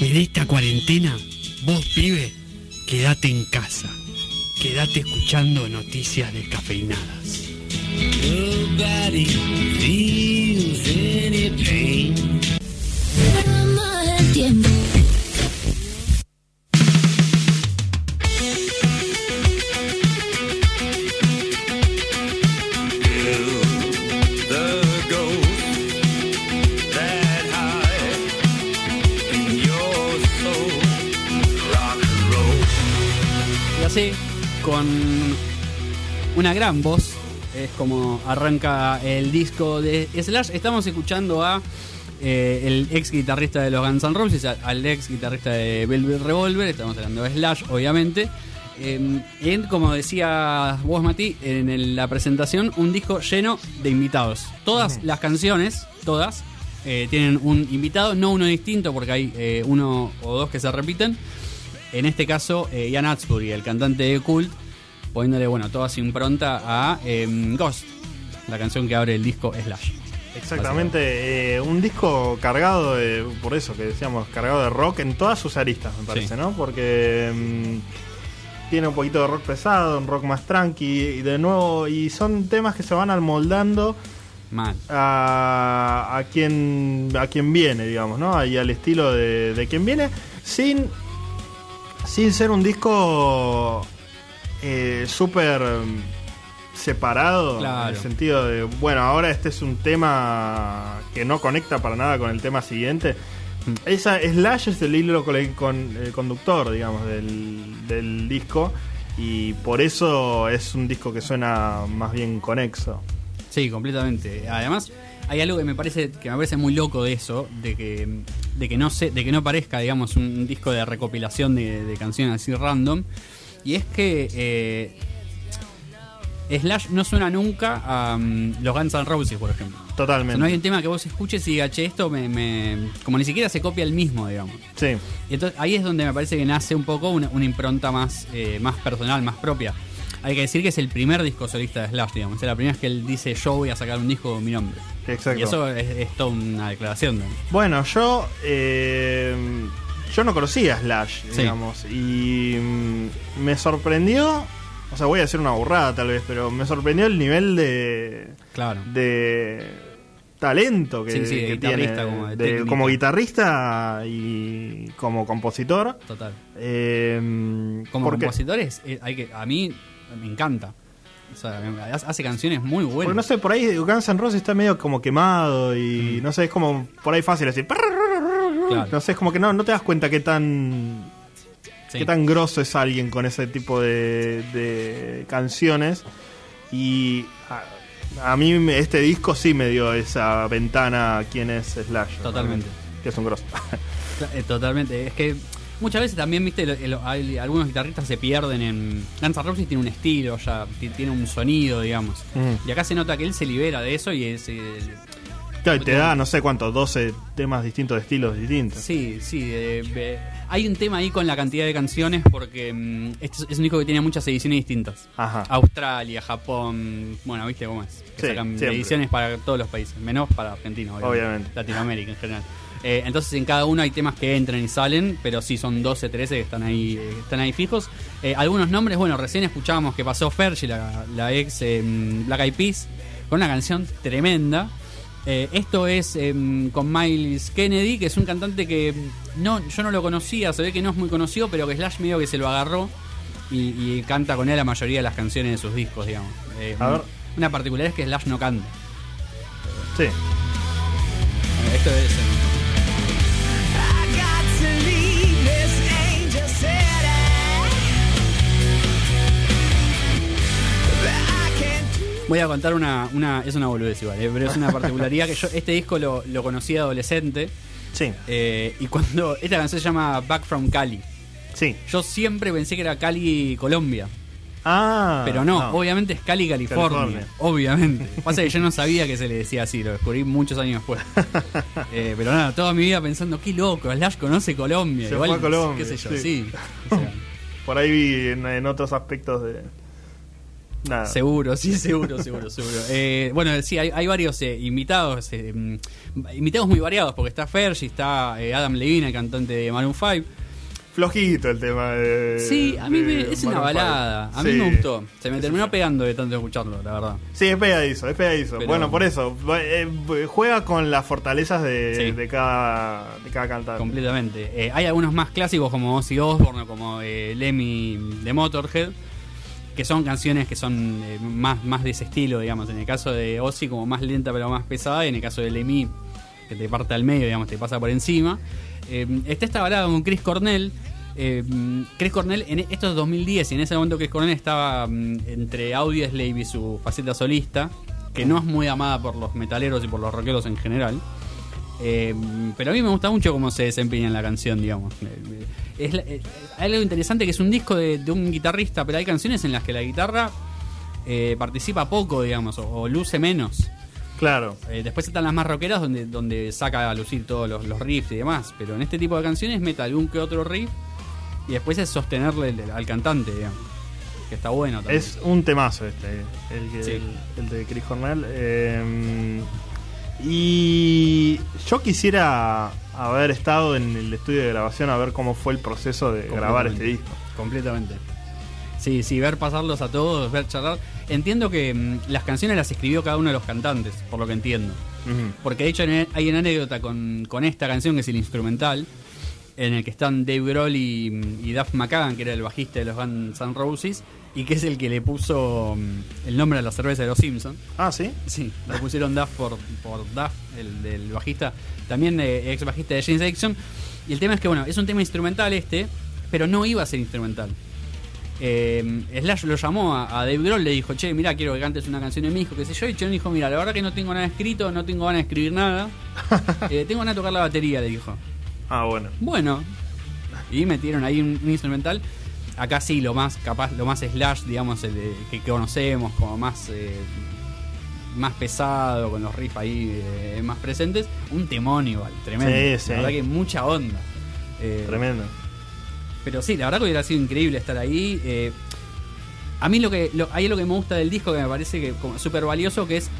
En esta cuarentena, vos pibe, quédate en casa. Quédate escuchando noticias descafeinadas. Una gran voz, es como arranca el disco de Slash. Estamos escuchando a eh, el ex guitarrista de los Guns N' Roses, al ex guitarrista de Velvet Revolver. Estamos hablando de Slash, obviamente. Eh, en, como decía vos, Mati, en el- la presentación, un disco lleno de invitados. Todas las canciones, todas, eh, tienen un invitado, no uno distinto, porque hay uno o dos que se repiten. En este caso, Ian Atsbury, el cantante de Cult, poniéndole bueno, toda su impronta a em, Ghost, la canción que abre el disco Slash. Exactamente, eh, un disco cargado de, por eso que decíamos, cargado de rock en todas sus aristas, me parece, Sí. ¿no? Porque mm, tiene un poquito de rock pesado, un rock más tranqui, y de nuevo, y son temas que se van amoldando Mal. a, a quien a quien viene, digamos, ¿no? Y al estilo de, de quien viene, sin, sin ser un disco eh, súper mm, separado, Claro. en el sentido de, bueno, ahora este es un tema que no conecta para nada con el tema siguiente. Esa Slash es el hilo con, el conductor, digamos, del, del disco. Y por eso es un disco que suena más bien conexo. Sí, completamente. Además, hay algo que me parece que me parece muy loco de eso, de que de que no se, de que no parezca, digamos, un disco de recopilación de, de canciones así random. Y es que eh, Slash no suena nunca a mm, los Guns N' Roses, por ejemplo. O sea, Totalmente. no hay un tema que vos escuches y digas, che, esto me, me- como ni siquiera se copia el mismo, digamos. Sí. Y entonces ahí es donde me parece que nace un poco una, una impronta más, eh, más personal, más propia. Hay que decir que es el primer disco solista de Slash, digamos. Es la primera vez que él dice yo voy a sacar un disco con mi nombre. Exacto. Y eso es, es toda una declaración. ¿no? Bueno, yo eh, yo no conocía Slash, Sí. digamos, y mm, me sorprendió, o sea, voy a decir una burrada tal vez, pero me sorprendió el nivel de Claro. de talento que, Sí, sí, que guitarrista, tiene, como de de- como guitarrista y como compositor. Total. Eh, Como compositores, eh, hay que, a mí me encanta. O sea, hace canciones muy buenas. Porque no sé, por ahí Guns N' Roses está medio como quemado y Mm. no sé, es como por ahí fácil decir. Claro. No sé, es como que no, no te das cuenta qué tan Sí. qué tan grosso es alguien con ese tipo de, de canciones. Y a, a mí este disco sí me dio esa ventana a quién es Slash. Totalmente. Que es un grosso. Eh, Totalmente. Es que muchas veces también, viste, lo- lo- hay- algunos guitarristas se pierden en. N' Roses tiene un estilo ya, ti- tiene un sonido, digamos. Mm. Y acá se nota que él se libera de eso y es. eh, Claro, y te da no sé cuántos, 12 temas distintos de estilos distintos. Sí, sí. eh, eh, hay un tema ahí con la cantidad de canciones porque mm, este es- un disco que tiene muchas ediciones distintas. Ajá. Australia, Japón, bueno, viste cómo es. Que Sí, sacan siempre. ediciones para todos los países, menos para Argentina, obviamente. Obviamente. Latinoamérica en general. Eh, entonces en cada uno hay temas que entran y salen, pero sí son 12, 13 que están ahí, eh, están ahí fijos. Eh, algunos nombres, bueno, recién escuchábamos que pasó Fergie, la, la ex Black Eyed Peas, con una canción tremenda. Eh, esto es eh, con Miles Kennedy, que es un cantante que mm, no, yo no lo conocía, se ve que no es muy conocido, pero que Slash medio que se lo agarró y, y canta con él la mayoría de las canciones de sus discos, digamos. Eh, A ver. Una particularidad es que Slash no canta. Sí. Esto es. Voy a contar una, una. Es una boludez igual, eh, pero es una particularidad que yo este disco lo, lo conocí adolescente. Sí. eh, y cuando. Esta canción se llama Back from Cali. Sí. Yo siempre pensé que era Cali, Colombia. Ah. Pero no, obviamente es Cali, California. California. Obviamente. Pasa que yo no sabía que se le decía así, lo descubrí muchos años después. Eh, pero nada, toda mi vida pensando, qué loco, Slash conoce Colombia. Se Igual, fue a Colombia, qué sé yo, sí. sí. O sea, Por ahí vi en, en otros aspectos de, Nada. Seguro, sí, seguro, seguro, seguro. Eh, bueno, sí, hay, hay varios eh, invitados, eh, mm, invitados muy variados, porque está Fergie, está Adam Levine, el cantante de Maroon 5. Flojito el tema de. Sí, a mí me- es una Maroon balada. A mí Sí. me gustó. Se me terminó pegando de tanto escucharlo, la verdad. Sí, es pegadizo, es pegadizo. Pero- Bueno, por eso. juega con las fortalezas de, Sí. de cada, de cada cantante. Completamente. Hay algunos más clásicos como Ozzy Osbourne como Lemmy de Motorhead, que son canciones que son eh, más, más de ese estilo, digamos. En el caso de Ozzy como más lenta pero más pesada, y en el caso de Lemmy que te parte al medio, digamos, te pasa por encima. Eh, está esta balada con Chris Cornell. Eh, Chris Cornell, en esto es 2010 y en ese momento Chris Cornell estaba mm, entre Audioslave y su faceta solista, que no es muy amada por los metaleros y por los rockeros en general. Eh, pero a mí me gusta mucho cómo se desempeña en la canción, digamos. Eh, Es, eh, hay algo interesante que es un disco de, de un guitarrista, pero hay canciones en las que la guitarra eh, participa poco, digamos, o, o luce menos. Claro. Eh, después están las más rockeras donde, donde saca a lucir todos los, los riffs y demás. Pero en este tipo de canciones mete algún que otro riff y después es sostenerle el- al cantante, digamos. Que está bueno también. Es un temazo este, el, que- Sí. el, el de Chris Cornell. Eh, y yo quisiera haber estado en el estudio de grabación a ver cómo fue el proceso de grabar este disco. Completamente. Sí, sí, ver pasarlos a todos, ver charlar. Entiendo que mm, las canciones las escribió cada uno de los cantantes, por lo que entiendo. Porque de hecho hay una anécdota con, con esta canción, que es el instrumental, en el que están Dave Grohl y, y Duff McKagan, que era el bajista de los Guns N' Roses, y que es el que le puso mm, el nombre a la cerveza de los Simpsons. Ah, sí. Sí, le pusieron Duff por, por Duff, el del bajista, también eh, ex bajista de James Addiction. Y el tema es que, bueno, es un tema instrumental este, pero no iba a ser instrumental. Eh, Slash lo llamó a, a Dave Grohl, le dijo, che, mira, quiero que cantes una canción de mi hijo, qué sé yo. Y Chon dijo, mira, la verdad que no tengo nada escrito, no tengo ganas de escribir nada. Eh, tengo ganas de tocar la batería, le dijo. Ah, bueno. Bueno, y metieron ahí un, un instrumental. Acá sí, lo más capaz, lo más slash, digamos, el de- que, que conocemos, como más eh, más pesado, con los riffs ahí eh, más presentes. Un temón igual, tremendo. Sí, sí. La verdad que mucha onda. Eh, Tremendo. pero sí, la verdad que hubiera sido increíble estar ahí. eh, a mí lo que lo, hay algo que me gusta del disco que me parece que súper valioso, que es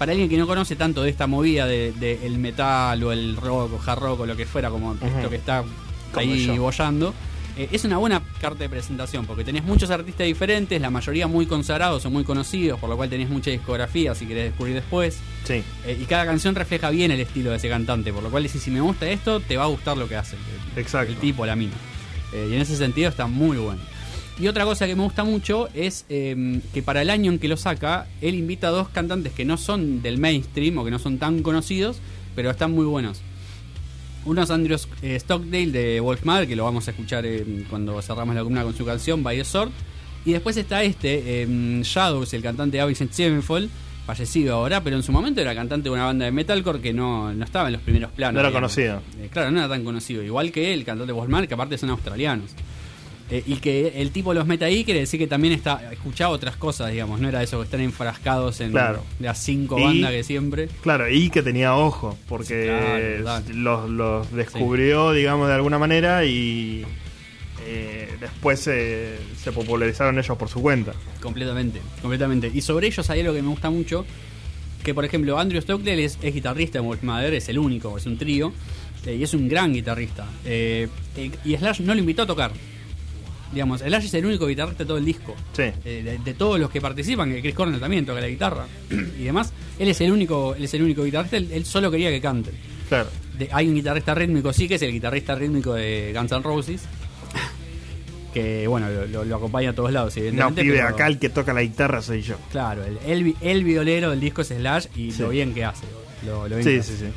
para alguien que no conoce tanto de esta movida del de, el metal o el rock o hard rock o lo que fuera, como esto que está ahí yo. bollando. eh, es una buena carta de presentación porque tenés muchos artistas diferentes, la mayoría muy consagrados o muy conocidos, por lo cual tenés mucha discografía si querés descubrir después. Sí. Eh, y cada canción refleja bien el estilo de ese cantante, por lo cual decís, si me gusta esto, te va a gustar lo que hace. el- Exacto. El tipo, la mina. Eh, y en ese sentido está muy bueno. Y otra cosa que me gusta mucho es eh, que para el año en que lo saca, él invita a dos cantantes que no son del mainstream o que no son tan conocidos, pero están muy buenos. Uno es Andrew eh, Stockdale de Wolfmother, que lo vamos a escuchar eh, cuando cerramos la columna con su canción By the Sword. Y después está este, eh, Shadows, el cantante de Avicent Sevenfold, fallecido ahora, pero en su momento era cantante de una banda de metalcore que no, no estaba en los primeros planos. No era digamos. conocido. Eh, claro, no era tan conocido. Igual que él, el cantante de Wolfmother, que aparte son australianos. Eh, y que el tipo los mete ahí quiere decir que también está escuchaba otras cosas, digamos. No era eso que están enfrascados en Claro. las cinco Y- bandas que siempre. Claro, y que tenía ojo, porque Claro, los, los descubrió, digamos, de alguna manera y eh, después se, se popularizaron ellos por su cuenta. Completamente, completamente. Y sobre ellos hay algo que me gusta mucho. Que por ejemplo, Andrew Stockley es, es guitarrista de Wolfmother, es el único, es un trío. eh, y es un gran guitarrista. Eh, eh, y Slash no lo invitó a tocar. Digamos, Slash es el único guitarrista de todo el disco. Sí. Eh, de, de todos los que participan, que Chris Cornell también toca la guitarra y demás, él es el único, él es el único guitarrista, él, él solo quería que cante. Claro. De- hay un guitarrista rítmico, sí, que es el guitarrista rítmico de Guns N' Roses, que bueno, lo, lo- lo acompaña a todos lados, No, pibe, pero- acá el que toca la guitarra soy yo. Claro, el, el, vi- el violero del disco es Slash y Sí. lo bien que hace. Lo, lo bien Sí, que sí, hace. sí.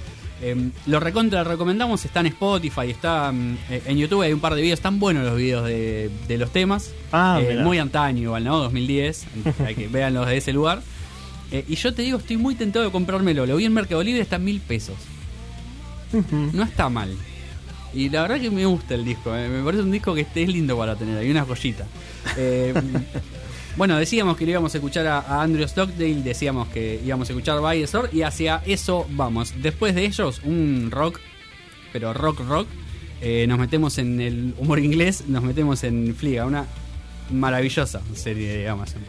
Eh, lo recontra recomendamos, está en Spotify, está eh, en YouTube, hay un par de videos, están buenos los videos de, de los temas. Ah, Eh, muy antaño igual, ¿no? 2010, hay que veanlos de ese lugar. Eh, y yo te digo, estoy muy tentado de comprármelo. Lo vi en Mercado Libre, está en mil pesos. No está mal. Y la verdad que me gusta el disco. Me parece un disco que es lindo para tener. Hay una joyita. Bueno, decíamos que le íbamos a escuchar a, Andrew Stockdale. Decíamos que íbamos a escuchar By the Sword, Y hacia eso vamos. Después de ellos, un rock. Pero rock, rock. eh, nos metemos en el humor inglés. Nos metemos en Fliga. Una maravillosa serie de Amazon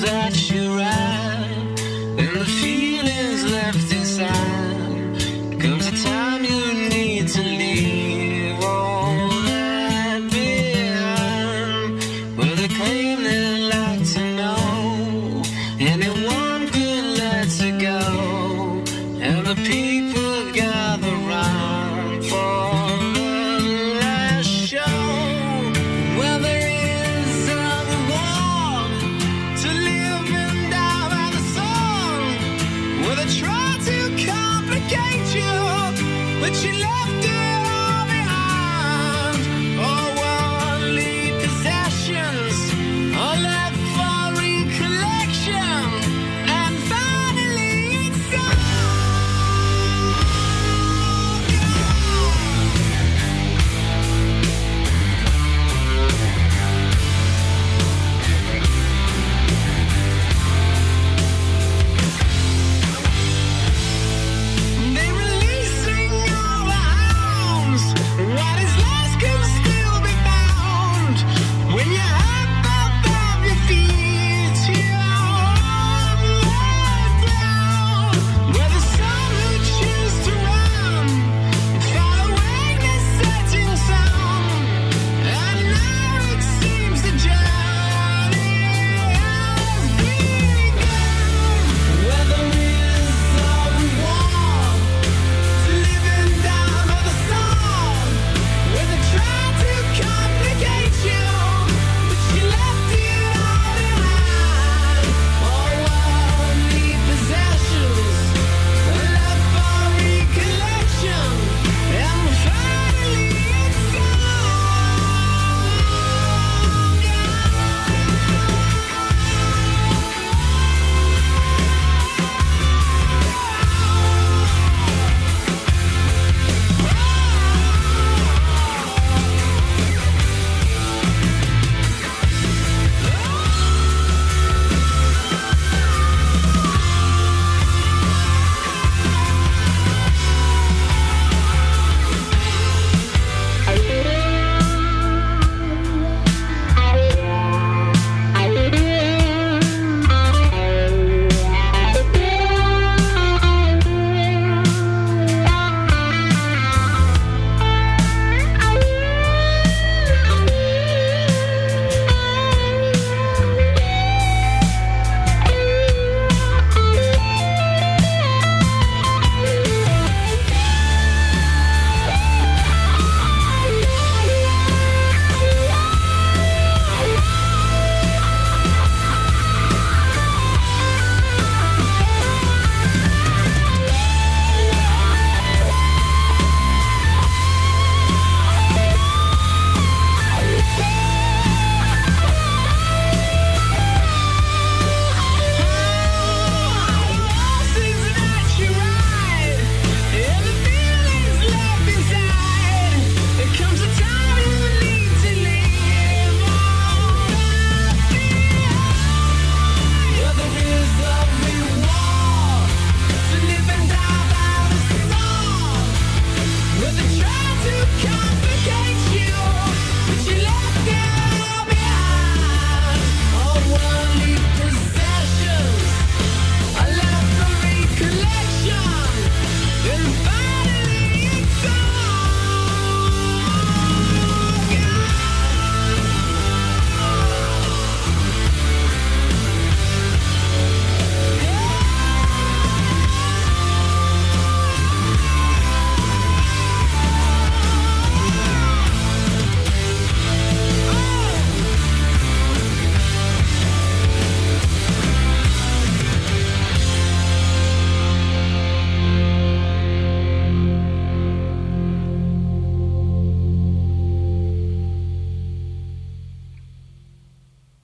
that you write and the feelings left inside. Comes a time you need to leave all that behind. Well, they claim they like to know anyone could let it go, and the peace.